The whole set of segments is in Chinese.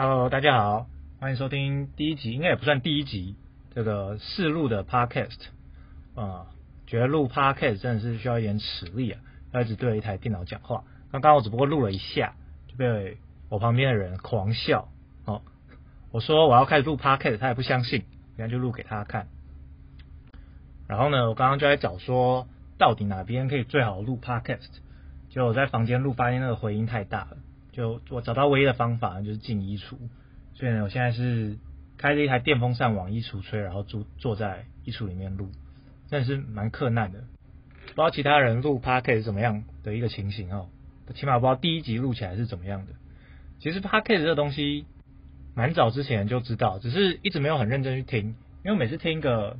Hello，大家好，欢迎收听第一集，应该也不算第一集，这个试录的 Podcast 啊、觉得录 Podcast 真的是需要一点实力啊，要一直对着一台电脑讲话。刚刚我只不过录了一下，就被我旁边的人狂笑。哦，我说我要开始录 Podcast，他也不相信，然后就录给他看。然后呢，我刚刚就在找说，到底哪边可以最好录 Podcast？就我在房间录，发现那个回音太大了。就我找到唯一的方法就是进衣橱，所以呢，我现在是开着一台电风扇往衣橱吹，然后坐坐在衣橱里面录，真的是蛮困难的。不知道其他人录 Podcast 怎么样的一个情形哦，起码不知道第一集录起来是怎么样的。其实 Podcast 这个东西蛮早之前就知道，只是一直没有很认真去听，因为每次听个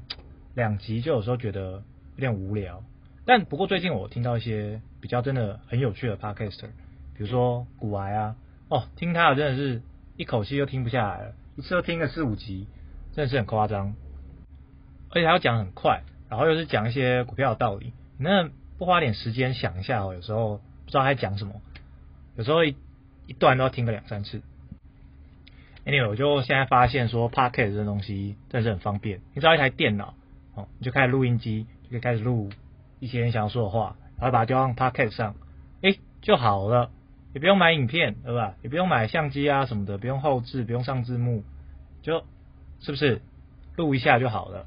两集就有时候觉得有点无聊。但不过最近我听到一些比较真的很有趣的 Podcaster。比如说古癌啊，哦，听他的真的是一口气就听不下来了，一次都听个四五集，真的是很夸张。而且还要讲很快，然后又是讲一些股票的道理，你那不花点时间想一下哦，有时候不知道他在讲什么，有时候一一段都要听个两三次。Anyway，我就现在发现说 Podcast 这东西真的是很方便，你只要一台电脑，哦，你就开始录音机，就可以开始录一些你想要说的话，然后把它丢到 Podcast 上，诶，就好了。也不用买影片，对吧？也不用买相机啊什么的，不用后置，不用上字幕，就是不是录一下就好了？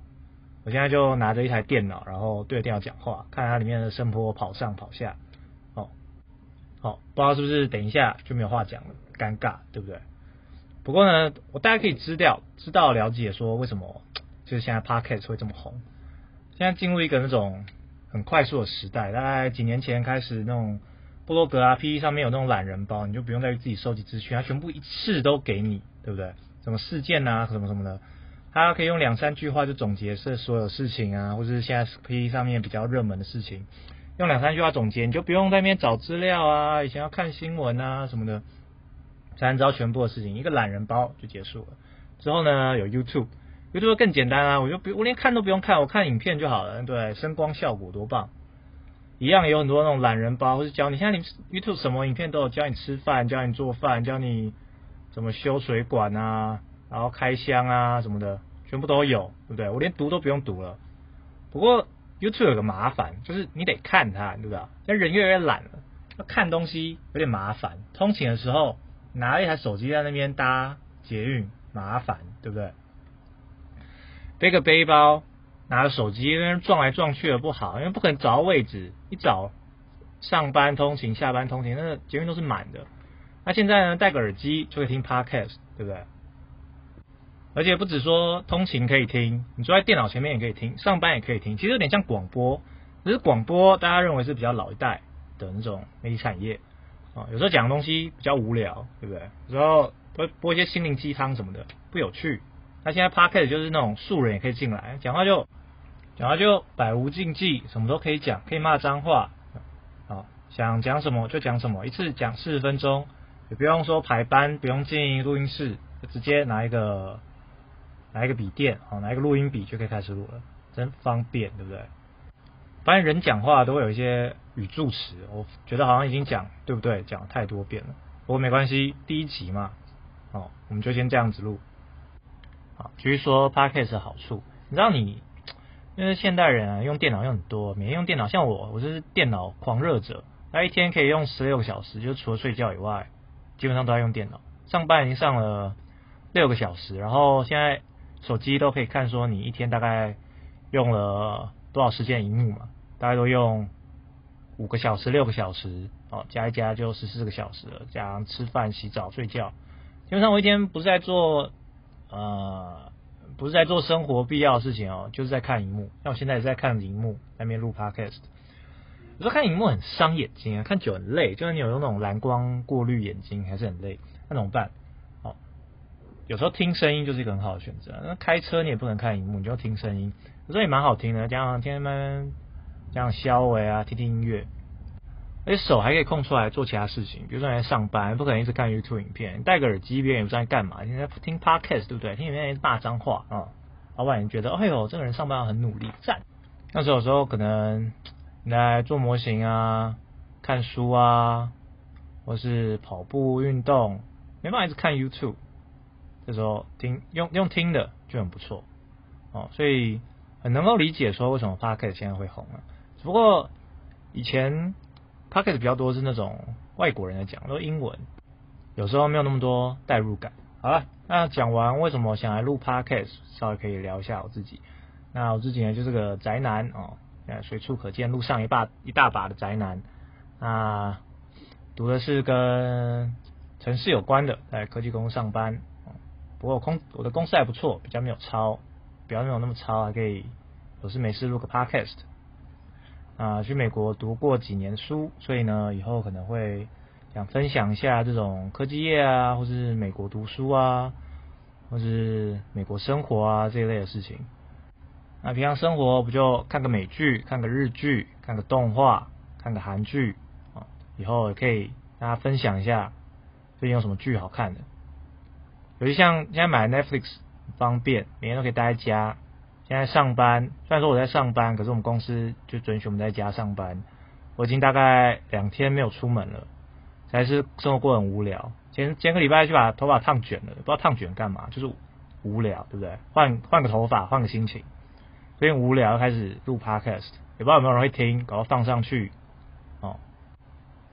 我现在就拿着一台电脑，然后对着电脑讲话，看它里面的声波跑上跑下，哦，好，不知道是不是等一下就没有话讲了，尴尬，对不对？不过呢，我大家可以知道，知道了解说为什么就是现在 Podcast 会这么红，现在进入一个那种很快速的时代，大概几年前开始那种。布洛格啊，P E 上面有那种懒人包，你就不用再自己收集资讯，它全部一次都给你，对不对？什么事件啊，什么什么的，它可以用两三句话就总结这所有事情啊，或者是现在 P E 上面比较热门的事情，用两三句话总结，你就不用在那边找资料啊，以前要看新闻啊什么的，才能知道全部的事情，一个懒人包就结束了。之后呢，有 YouTube，YouTube 更简单啊，我就不我连看都不用看，我看影片就好了，对，声光效果多棒。一样有很多那种懒人包，或是教你。现在你 YouTube 什么影片都有，教你吃饭，教你做饭，教你怎么修水管啊，然后开箱啊什么的，全部都有，对不对？我连读都不用读了。不过 YouTube 有个麻烦，就是你得看它，对不对？现在人越来越懒了，看东西有点麻烦。通勤的时候拿一台手机在那边搭捷运，麻烦，对不对？背个背包。拿着手机，那撞来撞去的不好，因为不可能找到位置。一找上班通勤、下班通勤，那捷运都是满的。那现在呢，戴个耳机就可以听 podcast，对不对？而且不止说通勤可以听，你坐在电脑前面也可以听，上班也可以听。其实有点像广播，只是广播大家认为是比较老一代的那种媒体产业啊。有时候讲的东西比较无聊，对不对？有时候会播一些心灵鸡汤什么的，不有趣。那现在 podcast 就是那种素人也可以进来讲话就。然后就百无禁忌，什么都可以讲，可以骂脏话，啊，想讲什么就讲什么，一次讲四十分钟，也不用说排班，不用进录音室，直接拿一个拿一个笔电，哦，拿一个录音笔就可以开始录了，真方便，对不对？发现人讲话都会有一些语助词，我觉得好像已经讲，对不对？讲太多遍了，不过没关系，第一集嘛，哦，我们就先这样子录。好，继续说 podcast 的好处，你知道你。因为现代人啊，用电脑用很多，每天用电脑。像我，我就是电脑狂热者，那一天可以用十六个小时，就除了睡觉以外，基本上都在用电脑。上班已经上了六个小时，然后现在手机都可以看说你一天大概用了多少时间荧幕嘛，大概都用五个小时、六个小时，哦，加一加就十四个小时了。加上吃饭、洗澡、睡觉，基本上我一天不是在做呃。不是在做生活必要的事情哦，就是在看荧幕。像我现在也在看荧幕，那边录 podcast。有时候看荧幕很伤眼睛啊，看久很累，就是你有用那种蓝光过滤眼睛，还是很累。那怎么办？哦，有时候听声音就是一个很好的选择。那开车你也不能看荧幕，你就听声音，有时候也蛮好听的。加上天天们这样消维啊，听听音乐。而且手还可以空出来做其他事情，比如说你在上班，不可能一直看 YouTube 影片，戴个耳机别人也不知道在干嘛，你在听 Podcast 对不对？听里面骂脏话啊，老板也觉得，哎呦，这个人上班很努力，赞。那时候有时候可能你在做模型啊、看书啊，或是跑步运动，没办法一直看 YouTube，这时候听用用听的就很不错哦，所以很能够理解说为什么 Podcast 现在会红了。只不过以前 Podcast 比较多是那种外国人在讲，都英文，有时候没有那么多代入感。好了，那讲完为什么想来录 Podcast，稍微可以聊一下我自己。那我自己呢就是个宅男哦，随处可见路上一把一大把的宅男。那读的是跟城市有关的，在科技公司上班。不过空我的公司还不错，比较没有超，比较没有那么超，还可以有事没事录个 podcast。啊，去美国读过几年书，所以呢，以后可能会想分享一下这种科技业啊，或是美国读书啊，或是美国生活啊这一类的事情。那平常生活不就看个美剧，看个日剧，看个动画，看个韩剧啊？以后也可以大家分享一下最近有什么剧好看的。尤其像现在买 Netflix 方便，每天都可以待在家。现在上班，虽然说我在上班，可是我们公司就准许我们在家上班。我已经大概两天没有出门了，还是生活过很无聊。前前个礼拜去把头发烫卷了，不知道烫卷干嘛，就是无聊，对不对？换换个头发，换个心情。所以无聊，开始录 Podcast，也不知道有没有人会听，搞到放上去，哦，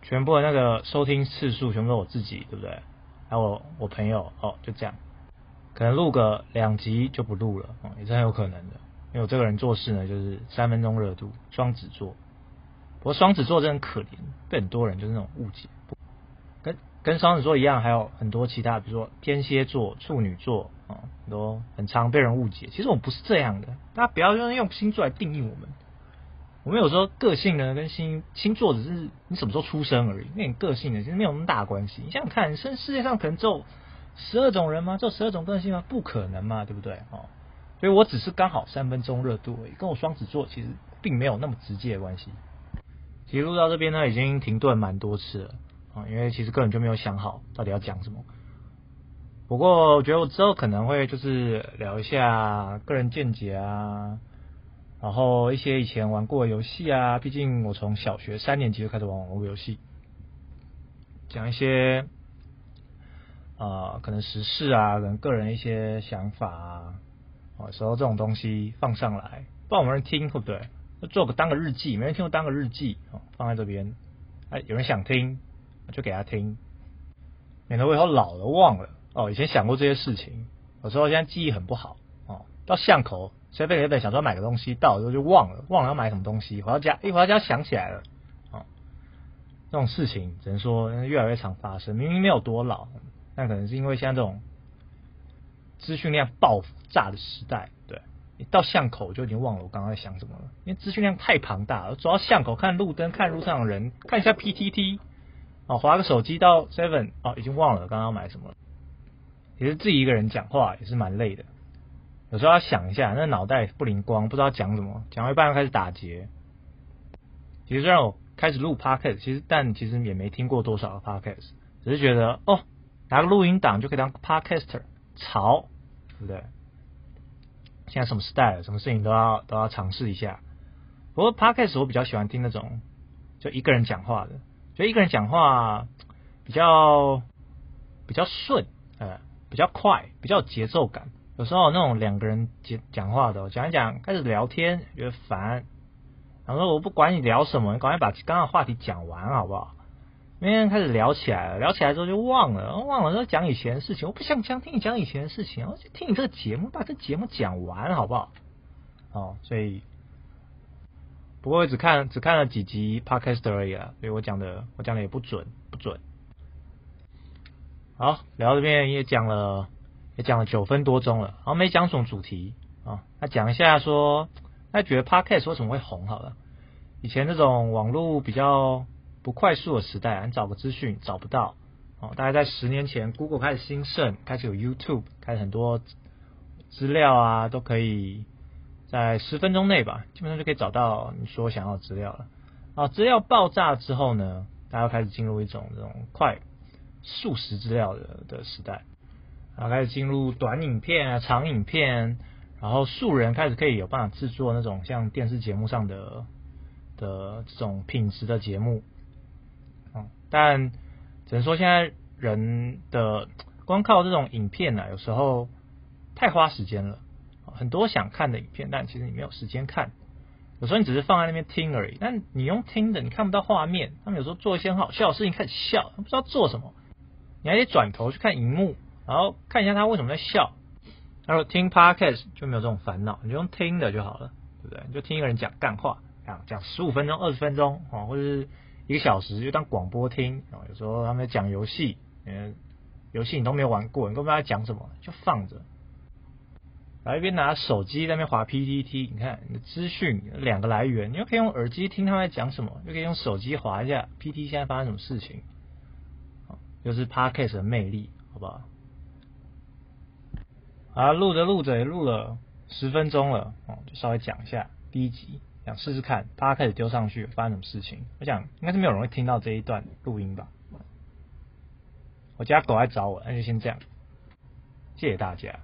全部的那个收听次数全部都我自己，对不对？还有我朋友哦，就这样，可能录个两集就不录了哦，也是很有可能。因为我这个人做事呢，就是三分钟热度，双子座。不过双子座真的很可怜，被很多人就是那种误解，跟跟双子座一样，还有很多其他，比如说天蝎座、处女座啊，都很常被人误解。其实我不是这样的，大家不要用用星座来定义我们。我们有时候个性呢，跟星星座只是你什么时候出生而已，跟你个性呢其实没有那么大关系。你想想看，世世界上可能只有十二种人吗？只有十二种个性吗？不可能嘛，对不对？哦，所以我只是刚好三分钟热度而已，跟我双子座其实并没有那么直接的关系。其实录到这边呢，已经停顿蛮多次了啊，因为其实根本就没有想好到底要讲什么。不过我觉得我之后可能会就是聊一下个人见解啊。然后一些以前玩过的游戏啊，毕竟我从小学三年级就开始玩网络游戏，讲一些啊可能时事啊，可能个人一些想法啊，有时候这种东西放上来，不然我们人听会不对？做个当个日记，没人听就当个日记哦，放在这边，哎，有人想听就给他听，免得我以后老了忘了哦，以前想过这些事情，有时候现在记忆很不好哦，到巷口。随便随便想说买个东西，到了之后就忘了，忘了要买什么东西。回到家，一回到家想起来了，哦，这种事情只能说越来越常发生。明明没有多老，但可能是因为现在这种资讯量爆炸的时代，对，你到巷口就已经忘了我刚刚在想什么了，因为资讯量太庞大了。走到巷口看路灯，看路上的人，看一下 PTT，哦，划个手机到 Seven，哦，已经忘了刚刚买什么了。其实自己一个人讲话也是蛮累的。有时候要想一下，那脑袋不灵光，不知道讲什么，讲到一半又开始打结。其实虽然我开始录 podcast，其实但其实也没听过多少个 podcast，只是觉得哦，拿个录音档就可以当 podcaster，潮，对不对？现在什么时代了，什么事情都要都要尝试一下。不过 podcast 我比较喜欢听那种就一个人讲话的，就一个人讲话比较比较顺，呃，比较快，比较有节奏感。有时候那种两个人讲讲话的，讲一讲开始聊天，觉得烦。然后我不管你聊什么，你赶快把刚刚话题讲完好不好？明天开始聊起来了，聊起来之后就忘了，忘了说讲以前的事情。我不想讲听你讲以前的事情，我就听你这个节目，把这节目讲完好不好？哦，所以不过只看只看了几集 podcast 而已啊，所以我讲的我讲的也不准不准。好，聊这边也讲了。也讲了九分多钟了，然后没讲什么主题啊。那讲一下说，那觉得 Podcast 为什么会红？好了，以前那种网络比较不快速的时代，你找个资讯找不到哦。大概在十年前，Google 开始兴盛，开始有 YouTube，开始很多资料啊，都可以在十分钟内吧，基本上就可以找到你所想要的资料了。啊，资料爆炸之后呢，大家开始进入一种这种快速食资料的的时代。然后开始进入短影片啊、长影片，然后素人开始可以有办法制作那种像电视节目上的的这种品质的节目，但只能说现在人的光靠这种影片呢，有时候太花时间了。很多想看的影片，但其实你没有时间看。有时候你只是放在那边听而已，但你用听的，你看不到画面。他们有时候做一些很好笑的事情，开始笑，不知道做什么，你还得转头去看荧幕，然后看一下他为什么在笑。然后听 podcast 就没有这种烦恼，你就用听的就好了，对不对？你就听一个人讲干话，讲讲十五分钟、二十分钟啊，或者是一个小时，就当广播听啊。有时候他们在讲游戏，嗯，游戏你都没有玩过，你都不知道讲什么，就放着。然后一边拿手机在那边滑 PPT，你看你的资讯两个来源，你又可以用耳机听他们在讲什么，又可以用手机滑一下 PPT 现在发生什么事情，就是 Podcast 的魅力，好不好？啊，录着录着也录了十分钟了，哦，就稍微讲一下第一集，想试试看大家开始丢上去发生什么事情。我想应该是没有人会听到这一段录音吧。我家狗来找我，那就先这样，谢谢大家。